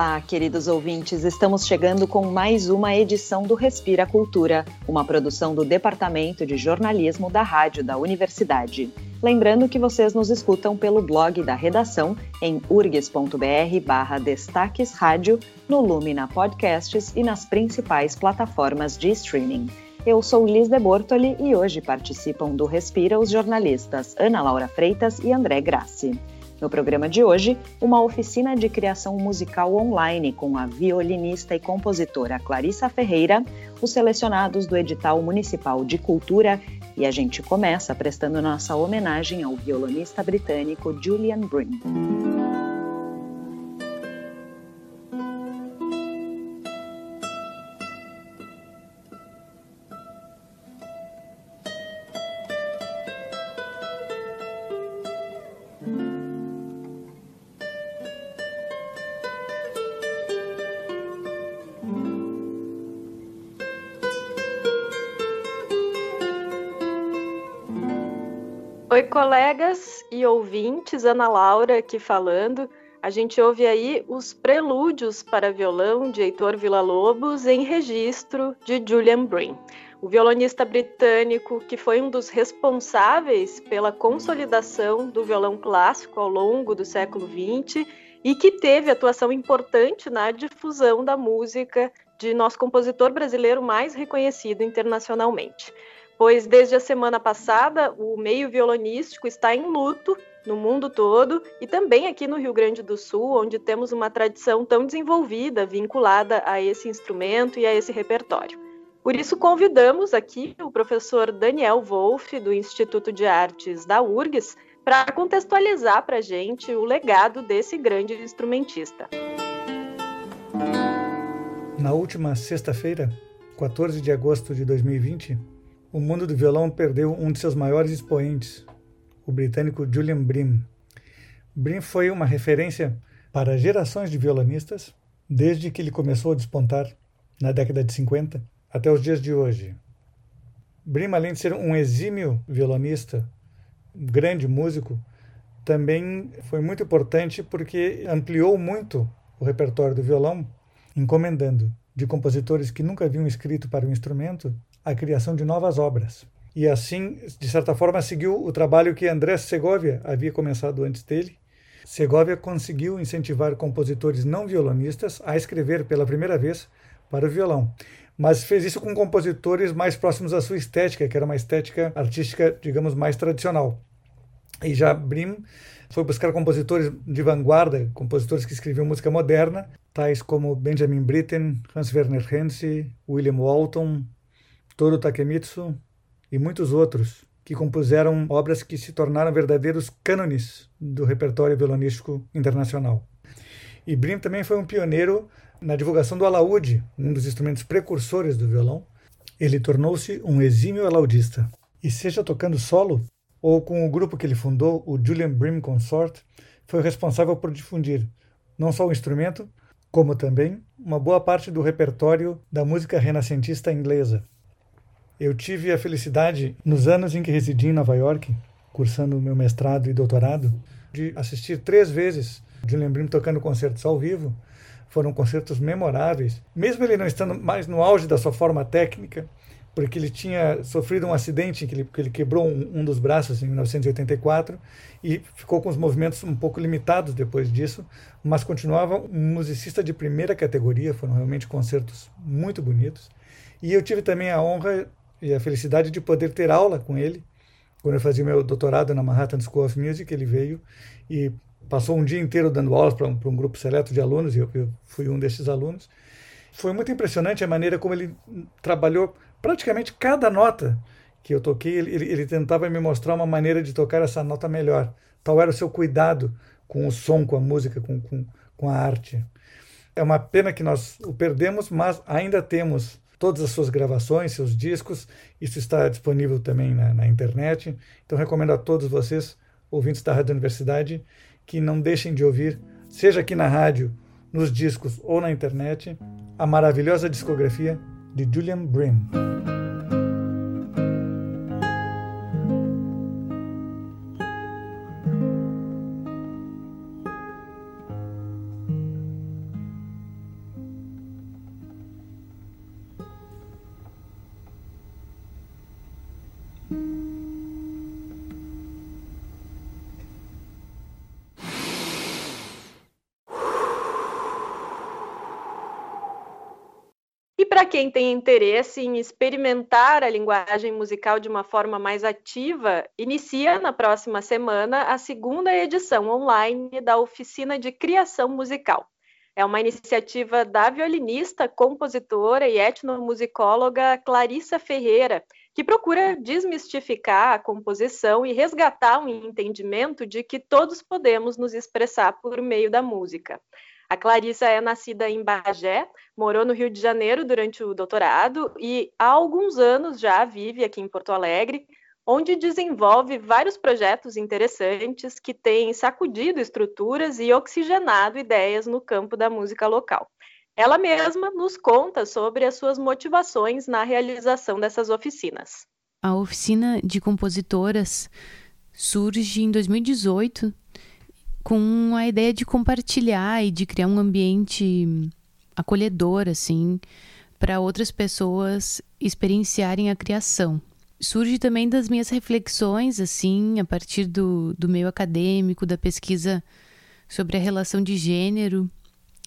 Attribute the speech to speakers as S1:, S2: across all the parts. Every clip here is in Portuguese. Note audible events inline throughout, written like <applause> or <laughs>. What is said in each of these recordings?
S1: Olá, queridos ouvintes, estamos chegando com mais uma edição do Respira Cultura, uma produção do Departamento de Jornalismo da Rádio da Universidade. Lembrando que vocês nos escutam pelo blog da redação em urgs.br barra Destaques Rádio, no Lumina Podcasts e nas principais plataformas de streaming. Eu sou Liz de Bortoli e hoje participam do Respira os jornalistas Ana Laura Freitas e André Grassi. No programa de hoje, uma oficina de criação musical online com a violinista e compositora Clarissa Ferreira, os selecionados do edital municipal de cultura e a gente começa prestando nossa homenagem ao violonista britânico Julian Brim.
S2: Colegas e ouvintes, Ana Laura aqui falando. A gente ouve aí os prelúdios para violão de Heitor Villa-Lobos em registro de Julian Brim, o violonista britânico que foi um dos responsáveis pela consolidação do violão clássico ao longo do século XX e que teve atuação importante na difusão da música de nosso compositor brasileiro mais reconhecido internacionalmente pois desde a semana passada o meio violonístico está em luto no mundo todo e também aqui no Rio Grande do Sul, onde temos uma tradição tão desenvolvida vinculada a esse instrumento e a esse repertório. Por isso, convidamos aqui o professor Daniel Wolff, do Instituto de Artes da URGS, para contextualizar para a gente o legado desse grande instrumentista.
S3: Na última sexta-feira, 14 de agosto de 2020, o mundo do violão perdeu um de seus maiores expoentes, o britânico Julian Brim. Brim foi uma referência para gerações de violonistas desde que ele começou a despontar na década de 50 até os dias de hoje. Brim, além de ser um exímio violonista, um grande músico, também foi muito importante porque ampliou muito o repertório do violão, encomendando de compositores que nunca haviam escrito para o instrumento a criação de novas obras. E assim, de certa forma, seguiu o trabalho que André Segovia havia começado antes dele. Segovia conseguiu incentivar compositores não violonistas a escrever pela primeira vez para o violão, mas fez isso com compositores mais próximos à sua estética, que era uma estética artística, digamos, mais tradicional. E já Brim foi buscar compositores de vanguarda, compositores que escreviam música moderna, tais como Benjamin Britten, Hans Werner Henze, William Walton, Toru Takemitsu e muitos outros que compuseram obras que se tornaram verdadeiros cânones do repertório violonístico internacional. E Brim também foi um pioneiro na divulgação do alaúde, um dos instrumentos precursores do violão. Ele tornou-se um exímio alaudista. E seja tocando solo ou com o grupo que ele fundou, o Julian Brim Consort, foi responsável por difundir não só o instrumento, como também uma boa parte do repertório da música renascentista inglesa. Eu tive a felicidade, nos anos em que residi em Nova York, cursando meu mestrado e doutorado, de assistir três vezes Julian Brim tocando concertos ao vivo. Foram concertos memoráveis, mesmo ele não estando mais no auge da sua forma técnica, porque ele tinha sofrido um acidente que ele, que ele quebrou um, um, dos braços em 1984 e ficou com os movimentos um pouco limitados depois disso, mas continuava um musicista de primeira categoria, foram realmente concertos muito bonitos. E eu tive também a honra e a felicidade de poder ter aula com ele. Quando eu fazia meu doutorado na Manhattan School of Music, ele veio e passou um dia inteiro dando aulas para um, um, grupo seleto de alunos, e eu, eu fui um desses alunos. Foi muito impressionante a maneira como ele trabalhou praticamente cada nota que eu toquei, ele, ele, tentava me mostrar uma maneira de tocar essa nota melhor. Tal era o seu cuidado com o som, com a música, com, com, com a arte. É uma pena que nós o perdemos, mas ainda temos todas as suas gravações, seus discos. Isso está disponível também na, na internet. Então, recomendo a todos vocês, ouvintes da Rádio Universidade, que não deixem de ouvir, seja aqui na rádio, nos discos ou na internet, a maravilhosa discografia de Julian Brim.
S2: Para quem tem interesse em experimentar a linguagem musical de uma forma mais ativa, inicia na próxima semana a segunda edição online da Oficina de Criação Musical. É uma iniciativa da violinista, compositora e etnomusicóloga Clarissa Ferreira, que procura desmistificar a composição e resgatar um entendimento de que todos podemos nos expressar por meio da música. A Clarissa é nascida em Bagé, morou no Rio de Janeiro durante o doutorado e há alguns anos já vive aqui em Porto Alegre, onde desenvolve vários projetos interessantes que têm sacudido estruturas e oxigenado ideias no campo da música local. Ela mesma nos conta sobre as suas motivações na realização dessas oficinas.
S4: A oficina de compositoras surge em 2018 com a ideia de compartilhar e de criar um ambiente acolhedor, assim, para outras pessoas experienciarem a criação. Surge também das minhas reflexões, assim, a partir do, do meio acadêmico, da pesquisa sobre a relação de gênero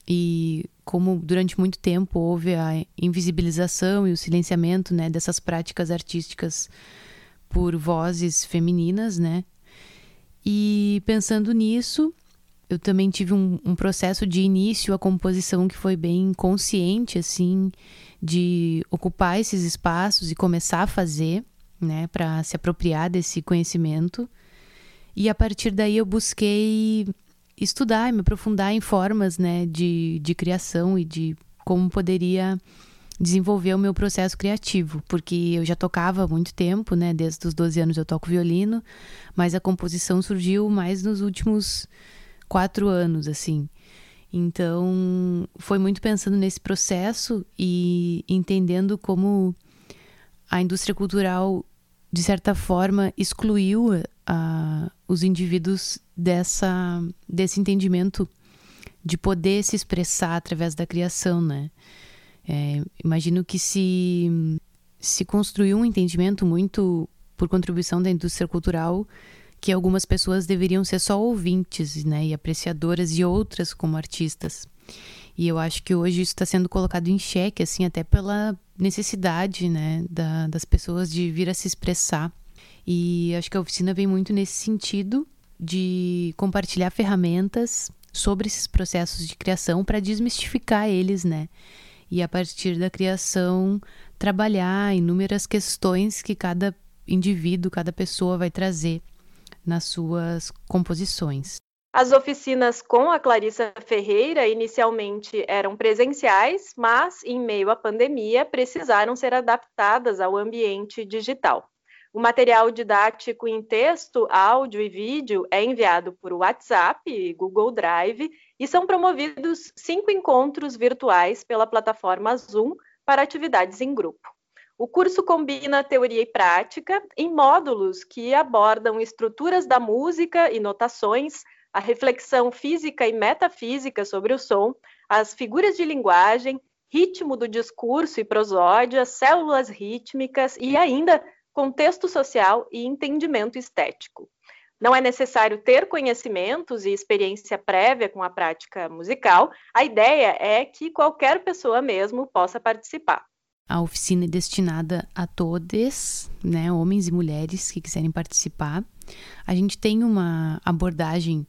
S4: e como durante muito tempo houve a invisibilização e o silenciamento né, dessas práticas artísticas por vozes femininas, né? E pensando nisso, eu também tive um, um, processo de início à composição que foi bem consciente, assim, de ocupar esses espaços e começar a fazer, né, para se apropriar desse conhecimento. E a partir daí eu busquei estudar, me aprofundar em formas, né, de, de criação e de como poderia desenvolver o meu processo criativo, porque eu já tocava há muito tempo, né? Desde os 12 anos eu toco violino, mas a composição surgiu mais nos últimos quatro anos, assim. Então, foi muito pensando nesse processo e entendendo como a indústria cultural, de certa forma, excluiu uh, os indivíduos dessa, desse entendimento de poder se expressar através da criação, né? É, imagino que se, se construiu um entendimento muito por contribuição da indústria cultural que algumas pessoas deveriam ser só ouvintes né, e apreciadoras e outras como artistas. E eu acho que hoje isso está sendo colocado em xeque, assim, até pela necessidade né, da, das pessoas de vir a se expressar. E acho que a oficina vem muito nesse sentido de compartilhar ferramentas sobre esses processos de criação para desmistificar eles, né? E a partir da criação trabalhar inúmeras questões que cada indivíduo, cada pessoa vai trazer nas suas composições.
S2: As oficinas com a Clarissa Ferreira inicialmente eram presenciais, mas em meio à pandemia precisaram ser adaptadas ao ambiente digital. O material didático em texto, áudio e vídeo é enviado por WhatsApp e Google Drive e são promovidos cinco encontros virtuais pela plataforma Zoom para atividades em grupo. O curso combina teoria e prática em módulos que abordam estruturas da música e notações, a reflexão física e metafísica sobre o som, as figuras de linguagem, ritmo do discurso e prosódia, células rítmicas e ainda contexto social e entendimento estético. Não é necessário ter conhecimentos e experiência prévia com a prática musical, a ideia é que qualquer pessoa mesmo possa participar.
S4: A oficina é destinada a todos, né, homens e mulheres que quiserem participar. A gente tem uma abordagem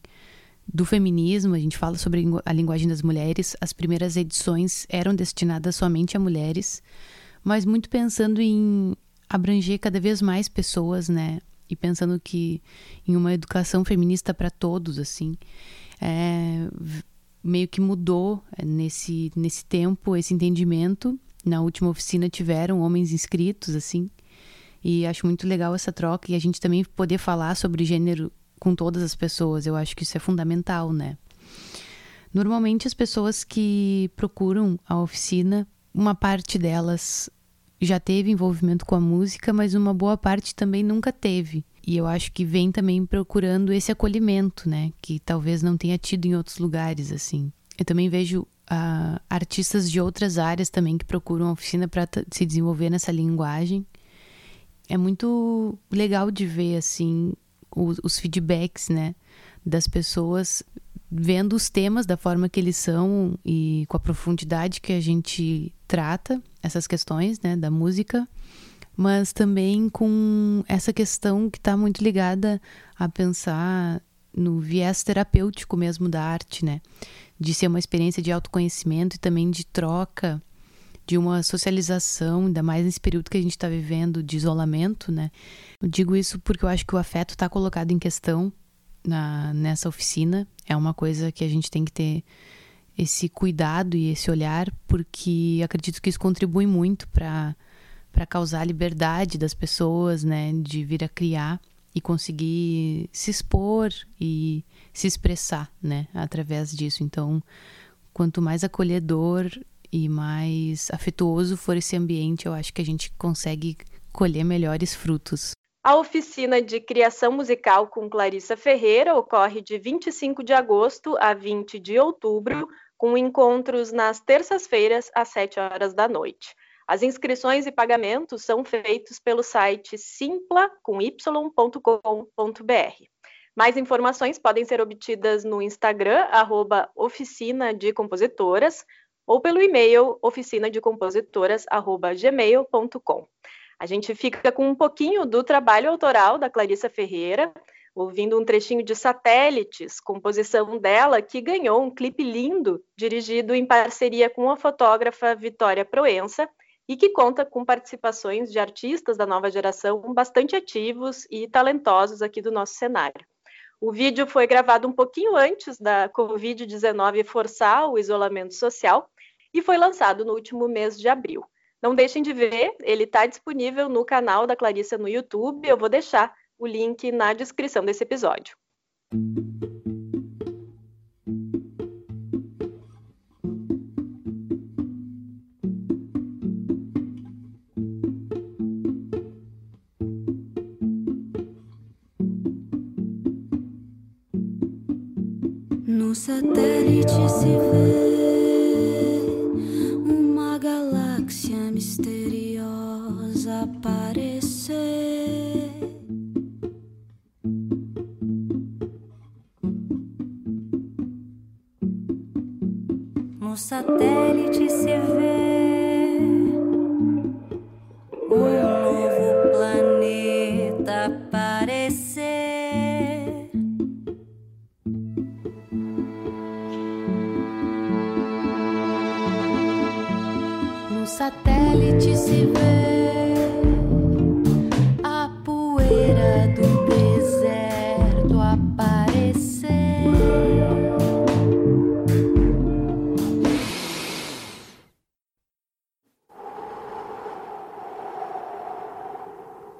S4: do feminismo, a gente fala sobre a linguagem das mulheres. As primeiras edições eram destinadas somente a mulheres, mas muito pensando em abranger cada vez mais pessoas, né? E pensando que em uma educação feminista para todos, assim, é, meio que mudou é, nesse, nesse tempo esse entendimento. Na última oficina tiveram homens inscritos, assim, e acho muito legal essa troca e a gente também poder falar sobre gênero com todas as pessoas. Eu acho que isso é fundamental, né? Normalmente as pessoas que procuram a oficina, uma parte delas já teve envolvimento com a música, mas uma boa parte também nunca teve. E eu acho que vem também procurando esse acolhimento, né? Que talvez não tenha tido em outros lugares, assim. Eu também vejo uh, artistas de outras áreas também que procuram a oficina para se desenvolver nessa linguagem. é muito legal de ver assim os, os feedbacks, né, das pessoas vendo os temas da forma que eles são e com a profundidade que a gente trata essas questões, né, da música, mas também com essa questão que está muito ligada a pensar no viés terapêutico mesmo da arte, né, de ser uma experiência de autoconhecimento e também de troca, de uma socialização, ainda mais nesse período que a gente está vivendo de isolamento, né. Eu digo isso porque eu acho que o afeto está colocado em questão na, nessa oficina. É uma coisa que a gente tem que ter esse cuidado e esse olhar, porque acredito que isso contribui muito para para causar liberdade das pessoas, né, de vir a criar e conseguir se expor e se expressar, né, através disso. Então, quanto mais acolhedor e mais afetuoso for esse ambiente, eu acho que a gente consegue colher melhores frutos.
S2: A oficina de criação musical com Clarissa Ferreira ocorre de 25 de agosto a 20 de outubro, com encontros nas terças-feiras às 7 horas da noite. As inscrições e pagamentos são feitos pelo site simpla.com.br. Mais informações podem ser obtidas no Instagram, arroba oficina de compositoras, ou pelo e-mail oficinadecompositoras.gmail.com. A gente fica com um pouquinho do trabalho autoral da Clarissa Ferreira, ouvindo um trechinho de Satélites, composição dela, que ganhou um clipe lindo, dirigido em parceria com a fotógrafa Vitória Proença, e que conta com participações de artistas da nova geração bastante ativos e talentosos aqui do nosso cenário. O vídeo foi gravado um pouquinho antes da Covid-19 forçar o isolamento social e foi lançado no último mês de abril. Não deixem de ver, ele está disponível no canal da Clarissa no YouTube. Eu vou deixar o link na descrição desse episódio.
S5: No satélite se vê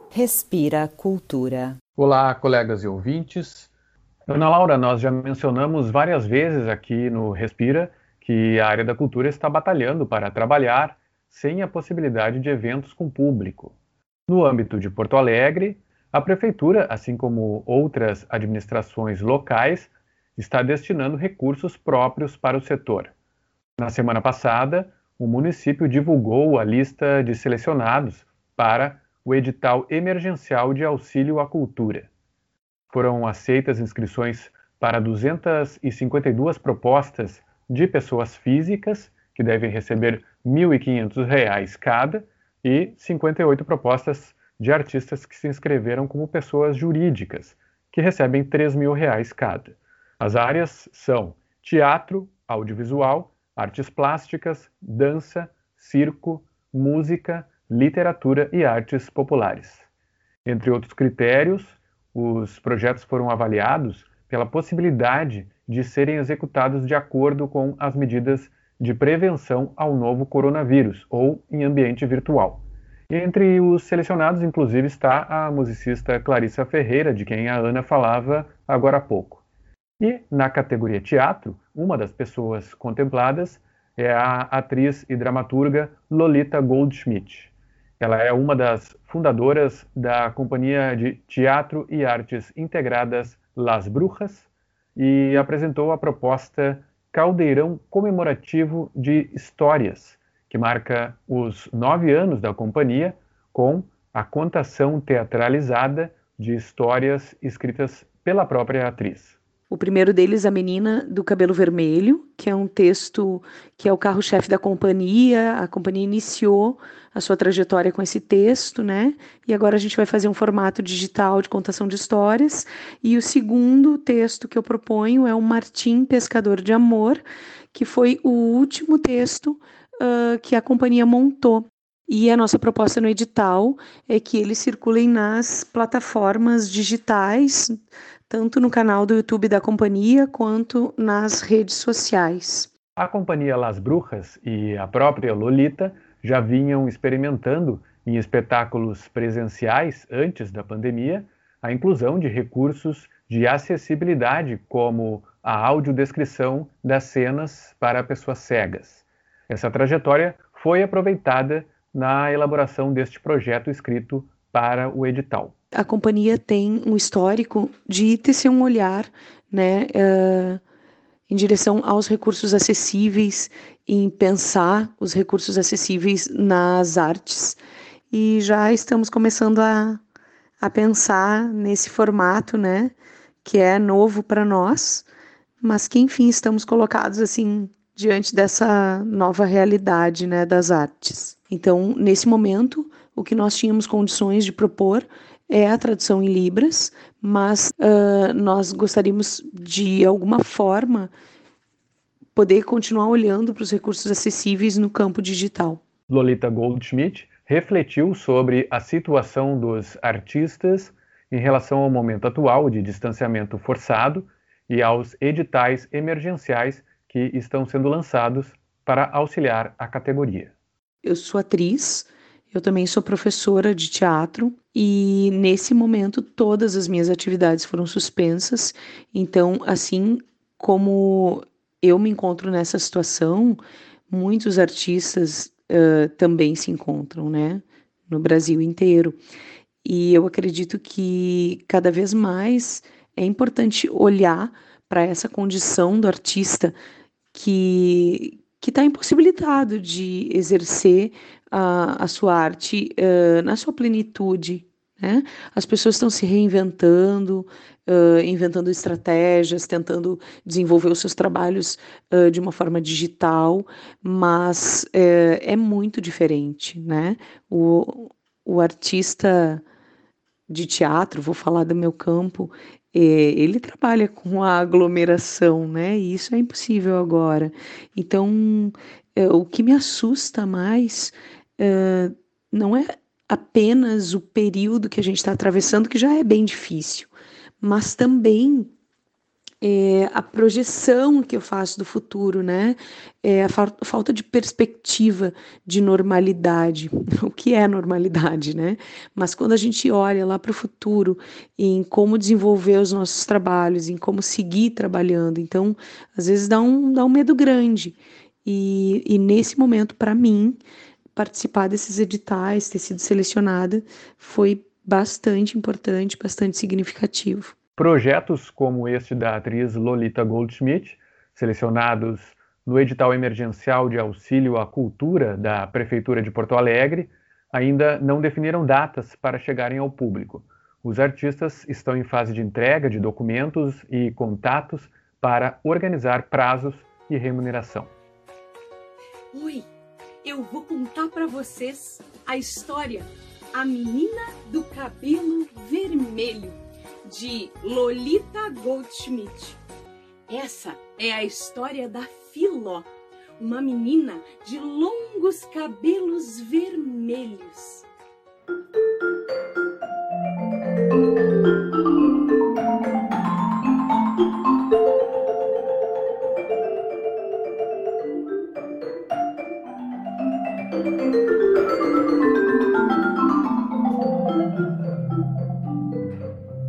S1: Respira Cultura.
S6: Olá, colegas e ouvintes. Ana Laura, nós já mencionamos várias vezes aqui no Respira que a área da cultura está batalhando para trabalhar sem a possibilidade de eventos com público. No âmbito de Porto Alegre, a prefeitura, assim como outras administrações locais, está destinando recursos próprios para o setor. Na semana passada, o município divulgou a lista de selecionados para o edital emergencial de auxílio à cultura. Foram aceitas inscrições para 252 propostas de pessoas físicas, que devem receber R$ 1.500 cada, e 58 propostas de artistas que se inscreveram como pessoas jurídicas, que recebem R$ 3.000 cada. As áreas são teatro, audiovisual, artes plásticas, dança, circo, música, literatura e artes populares. Entre outros critérios, os projetos foram avaliados pela possibilidade de serem executados de acordo com as medidas de prevenção ao novo coronavírus ou em ambiente virtual. Entre os selecionados, inclusive, está a musicista Clarissa Ferreira, de quem a Ana falava agora há pouco. E na categoria teatro, uma das pessoas contempladas é a atriz e dramaturga Lolita Goldschmidt. Ela é uma das fundadoras da Companhia de Teatro e Artes Integradas Las Brujas e apresentou a proposta Caldeirão Comemorativo de Histórias, que marca os nove anos da companhia com a contação teatralizada de histórias escritas pela própria atriz.
S7: O primeiro deles, A Menina do Cabelo Vermelho, que é um texto que é o carro-chefe da companhia. A companhia iniciou a sua trajetória com esse texto, né? E agora a gente vai fazer um formato digital de contação de histórias. E o segundo texto que eu proponho é o Martim Pescador de Amor, que foi o último texto uh, que a companhia montou. E a nossa proposta no edital é que eles circulem nas plataformas digitais, tanto no canal do YouTube da companhia quanto nas redes sociais.
S6: A companhia Las Brujas e a própria Lolita já vinham experimentando em espetáculos presenciais antes da pandemia a inclusão de recursos de acessibilidade, como a audiodescrição das cenas para pessoas cegas. Essa trajetória foi aproveitada na elaboração deste projeto escrito para o edital.
S7: A companhia tem um histórico de tecer um olhar, né, uh, em direção aos recursos acessíveis, em pensar os recursos acessíveis nas artes. E já estamos começando a, a pensar nesse formato, né, que é novo para nós, mas que enfim estamos colocados assim diante dessa nova realidade, né, das artes. Então, nesse momento, o que nós tínhamos condições de propor é a tradução em libras, mas uh, nós gostaríamos de alguma forma poder continuar olhando para os recursos acessíveis no campo digital.
S6: Lolita Goldschmidt refletiu sobre a situação dos artistas em relação ao momento atual de distanciamento forçado e aos editais emergenciais que estão sendo lançados para auxiliar a categoria.
S7: Eu sou atriz, eu também sou professora de teatro e nesse momento todas as minhas atividades foram suspensas. Então, assim como eu me encontro nessa situação, muitos artistas uh, também se encontram, né? No Brasil inteiro. E eu acredito que cada vez mais é importante olhar para essa condição do artista que que está impossibilitado de exercer a, a sua arte uh, na sua plenitude. Né? As pessoas estão se reinventando, uh, inventando estratégias, tentando desenvolver os seus trabalhos uh, de uma forma digital, mas é muito diferente. Né? O, o artista de teatro, vou falar do meu campo, ele trabalha com a aglomeração, né? E isso é impossível agora. Então, é, o que me assusta mais é, não é apenas o período que a gente está atravessando, que já é bem difícil, mas também é, a projeção que eu faço do futuro, né? É a fa falta de perspectiva de normalidade. <laughs> O que é normalidade, né? Mas quando a gente olha lá para o futuro, em como desenvolver os nossos trabalhos, em como seguir trabalhando, então, às vezes dá um, dá um medo grande. E, e nesse momento, para mim, participar desses editais, ter sido selecionada, foi bastante importante, bastante significativo.
S6: Projetos como este da atriz Lolita Goldschmidt, selecionados no edital emergencial de auxílio à cultura da Prefeitura de Porto Alegre, ainda não definiram datas para chegarem ao público. Os artistas estão em fase de entrega de documentos e contatos para organizar prazos e remuneração.
S8: Oi, eu vou contar para vocês a história A Menina do Cabelo Vermelho de Lolita Goldschmidt. Essa é a história da Filó, uma menina de longos cabelos vermelhos.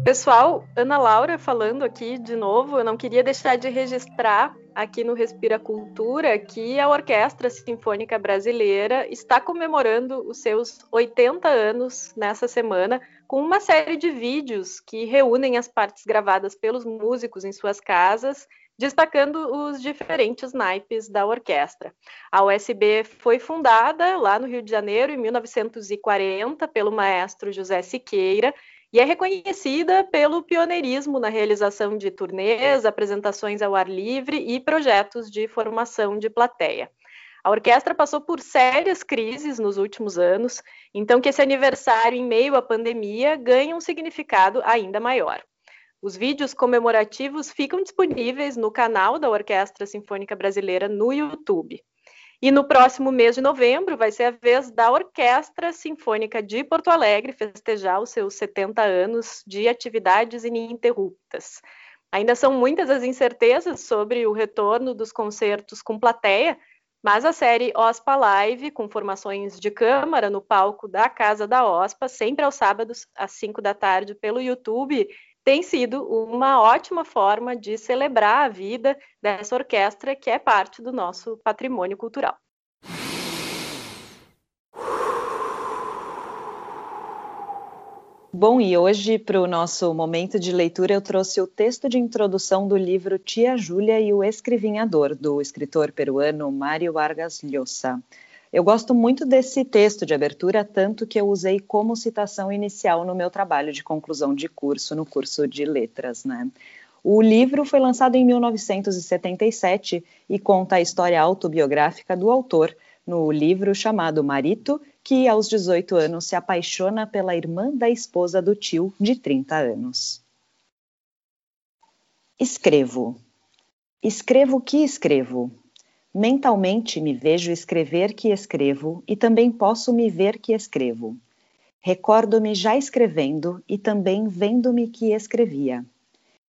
S2: Pessoal, Ana Laura falando aqui de novo, eu não queria deixar de registrar aqui no Respira Cultura que a Orquestra Sinfônica Brasileira está comemorando os seus 80 anos nessa semana com uma série de vídeos que reúnem as partes gravadas pelos músicos em suas casas destacando os diferentes naipes da orquestra. A USB foi fundada lá no Rio de Janeiro em 1940 pelo maestro José Siqueira e é reconhecida pelo pioneirismo na realização de turnês, apresentações ao ar livre e projetos de formação de plateia. A orquestra passou por sérias crises nos últimos anos, então que esse aniversário em meio à pandemia ganha um significado ainda maior. Os vídeos comemorativos ficam disponíveis no canal da Orquestra Sinfônica Brasileira no YouTube. E no próximo mês de novembro vai ser a vez da Orquestra Sinfônica de Porto Alegre festejar os seus 70 anos de atividades ininterruptas. Ainda são muitas as incertezas sobre o retorno dos concertos com plateia, mas a série OSPA Live, com formações de câmara no palco da Casa da OSPA, sempre aos sábados, às 5 da tarde, pelo YouTube, tem sido uma ótima forma de celebrar a vida dessa orquestra que é parte do nosso patrimônio cultural.
S1: Bom, e hoje, para o nosso momento de leitura, eu trouxe o texto de introdução do livro Tia Júlia e o Escrivinhador, do escritor peruano Mário Vargas Llosa. Eu gosto muito desse texto de abertura, tanto que eu usei como citação inicial no meu trabalho de conclusão de curso, no curso de letras, né? O livro foi lançado em 1977 e conta a história autobiográfica do autor no livro chamado Marito que aos 18 anos se apaixona pela irmã da esposa do tio de 30 anos. Escrevo. Escrevo que escrevo. Mentalmente me vejo escrever que escrevo e também posso me ver que escrevo. Recordo-me já escrevendo e também vendo-me que escrevia.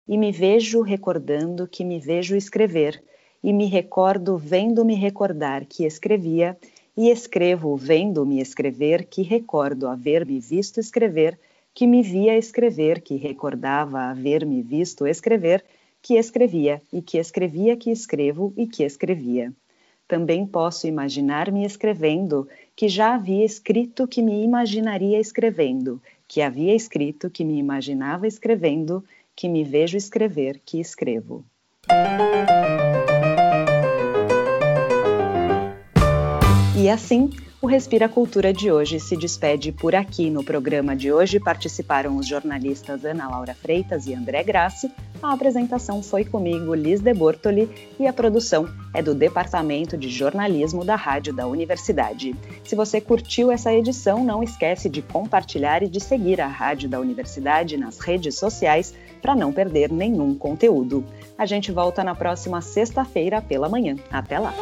S1: E me vejo recordando que me vejo escrever, e me recordo vendo-me recordar que escrevia e escrevo vendo-me escrever que recordo haver-me visto escrever, que me via escrever, que recordava haver-me visto escrever, que escrevia, e que escrevia que escrevo e que escrevia. Também posso imaginar-me escrevendo, que já havia escrito que me imaginaria escrevendo, que havia escrito que me imaginava escrevendo, que me vejo escrever que escrevo. E assim, o Respira Cultura de hoje se despede por aqui. No programa de hoje participaram os jornalistas Ana Laura Freitas e André Grassi. A apresentação foi comigo, Liz de Bortoli, e a produção é do Departamento de Jornalismo da Rádio da Universidade. Se você curtiu essa edição, não esquece de compartilhar e de seguir a Rádio da Universidade nas redes sociais para não perder nenhum conteúdo. A gente volta na próxima sexta-feira pela manhã. Até lá!